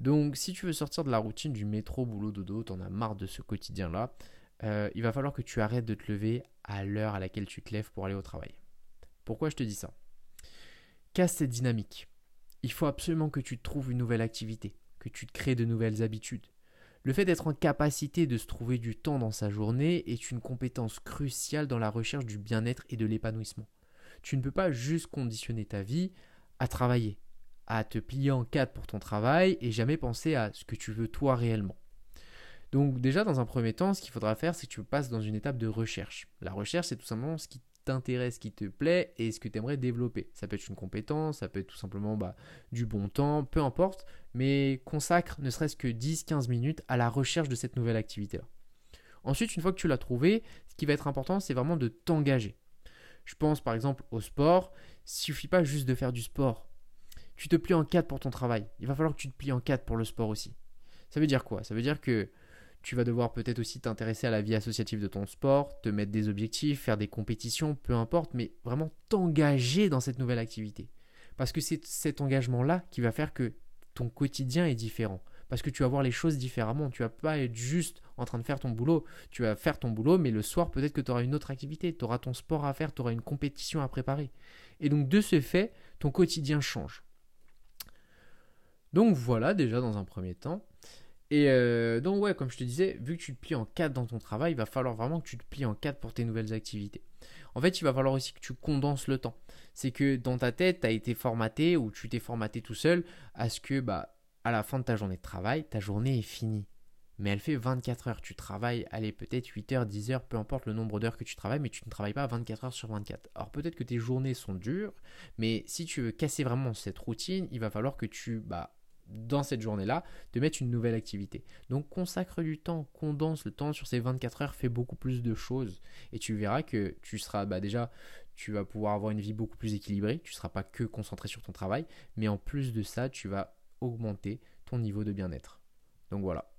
Donc si tu veux sortir de la routine du métro, boulot, dodo, t'en as marre de ce quotidien-là, euh, il va falloir que tu arrêtes de te lever à l'heure à laquelle tu te lèves pour aller au travail. Pourquoi je te dis ça? Casse cette dynamique. Il faut absolument que tu te trouves une nouvelle activité, que tu te crées de nouvelles habitudes. Le fait d'être en capacité de se trouver du temps dans sa journée est une compétence cruciale dans la recherche du bien-être et de l'épanouissement. Tu ne peux pas juste conditionner ta vie à travailler, à te plier en quatre pour ton travail et jamais penser à ce que tu veux toi réellement. Donc déjà dans un premier temps, ce qu'il faudra faire, c'est que tu passes dans une étape de recherche. La recherche, c'est tout simplement ce qui t'intéresse, qui te plaît et ce que tu aimerais développer. Ça peut être une compétence, ça peut être tout simplement bah, du bon temps, peu importe, mais consacre ne serait-ce que 10-15 minutes à la recherche de cette nouvelle activité-là. Ensuite, une fois que tu l'as trouvé, ce qui va être important, c'est vraiment de t'engager. Je pense par exemple au sport, il suffit pas juste de faire du sport. Tu te plies en quatre pour ton travail. Il va falloir que tu te plies en quatre pour le sport aussi. Ça veut dire quoi? Ça veut dire que tu vas devoir peut-être aussi t'intéresser à la vie associative de ton sport, te mettre des objectifs, faire des compétitions, peu importe, mais vraiment t'engager dans cette nouvelle activité. Parce que c'est cet engagement-là qui va faire que ton quotidien est différent. Parce que tu vas voir les choses différemment. Tu vas pas être juste en train de faire ton boulot. Tu vas faire ton boulot, mais le soir, peut-être que tu auras une autre activité. Tu auras ton sport à faire, tu auras une compétition à préparer. Et donc, de ce fait, ton quotidien change. Donc voilà, déjà dans un premier temps. Et euh, donc ouais, comme je te disais, vu que tu te plies en 4 dans ton travail, il va falloir vraiment que tu te plies en 4 pour tes nouvelles activités. En fait, il va falloir aussi que tu condenses le temps. C'est que dans ta tête, tu as été formaté ou tu t'es formaté tout seul à ce que bah à la fin de ta journée de travail, ta journée est finie. Mais elle fait 24 heures. Tu travailles, allez, peut-être 8 heures, 10 heures, peu importe le nombre d'heures que tu travailles, mais tu ne travailles pas 24 heures sur 24. Alors peut-être que tes journées sont dures, mais si tu veux casser vraiment cette routine, il va falloir que tu bah, dans cette journée-là, de mettre une nouvelle activité. Donc consacre du temps, condense le temps sur ces 24 heures, fais beaucoup plus de choses et tu verras que tu seras bah déjà tu vas pouvoir avoir une vie beaucoup plus équilibrée, tu ne seras pas que concentré sur ton travail, mais en plus de ça, tu vas augmenter ton niveau de bien-être. Donc voilà.